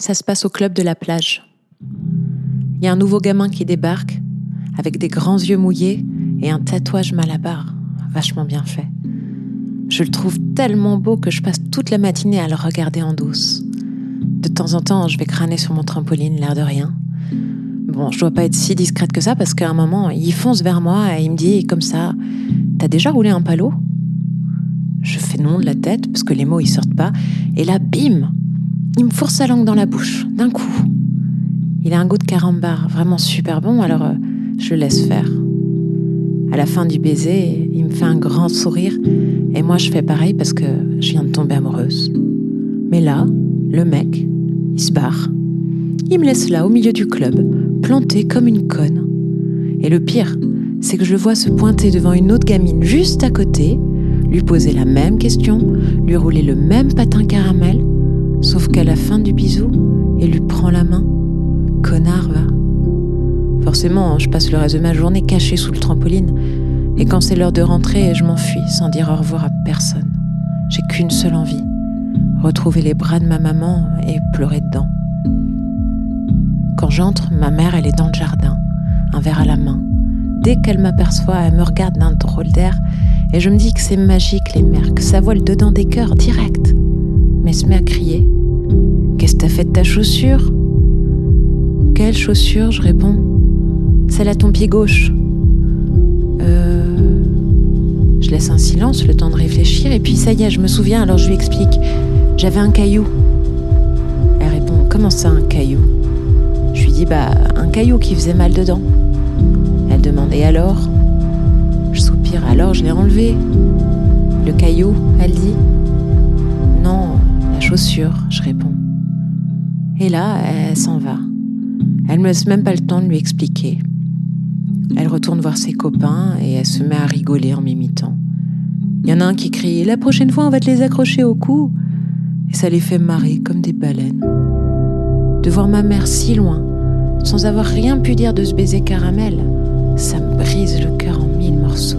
Ça se passe au club de la plage. Il y a un nouveau gamin qui débarque, avec des grands yeux mouillés et un tatouage malabar, vachement bien fait. Je le trouve tellement beau que je passe toute la matinée à le regarder en douce. De temps en temps, je vais crâner sur mon trampoline, l'air de rien. Bon, je dois pas être si discrète que ça parce qu'à un moment, il fonce vers moi et il me dit comme ça T'as déjà roulé un palo? Je fais non de la tête parce que les mots ils sortent pas. Et là, bim Il me fourre sa langue dans la bouche, d'un coup. Il a un goût de carambar vraiment super bon, alors euh, je le laisse faire. À la fin du baiser, il me fait un grand sourire et moi je fais pareil parce que je viens de tomber amoureuse. Mais là, le mec, il se barre. Il me laisse là au milieu du club, planté comme une conne. Et le pire, c'est que je le vois se pointer devant une autre gamine juste à côté, lui poser la même question, lui rouler le même patin caramel, sauf qu'à la fin du bisou, il lui prend la main. Connard, va. Forcément, je passe le reste de ma journée cachée sous le trampoline, et quand c'est l'heure de rentrer, je m'enfuis sans dire au revoir à personne. J'ai qu'une seule envie retrouver les bras de ma maman et pleurer dedans. Quand j'entre, ma mère, elle est dans le jardin, un verre à la main. Dès qu'elle m'aperçoit, elle me regarde d'un drôle d'air et je me dis que c'est magique les mères, que ça vole dedans des cœurs direct. Mais se met à crier. Qu'est-ce que t'as fait de ta chaussure? Quelle chaussure? Je réponds. Celle à ton pied gauche. Euh. Je laisse un silence, le temps de réfléchir, et puis ça y est, je me souviens, alors je lui explique. J'avais un caillou. Elle répond Comment ça, un caillou? Je lui dis Bah, un caillou qui faisait mal dedans. Elle demande Et alors? Je soupire Alors je l'ai enlevé. Le caillou, elle dit la chaussure, je réponds. Et là, elle s'en va. Elle me laisse même pas le temps de lui expliquer. Elle retourne voir ses copains et elle se met à rigoler en m'imitant. Il y en a un qui crie La prochaine fois, on va te les accrocher au cou. Et ça les fait marrer comme des baleines. De voir ma mère si loin, sans avoir rien pu dire de ce baiser caramel, ça me brise le cœur en mille morceaux.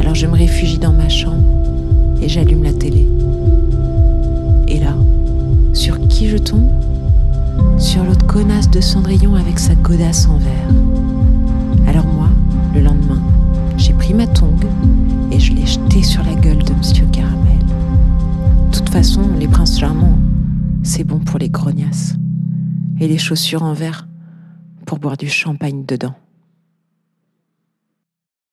Alors je me réfugie dans ma chambre et j'allume la télé. Je tombe Sur l'autre connasse de Cendrillon avec sa godasse en verre. Alors moi, le lendemain, j'ai pris ma tongue et je l'ai jetée sur la gueule de Monsieur Caramel. De toute façon, les princes charmants, c'est bon pour les grognasses. Et les chaussures en verre pour boire du champagne dedans.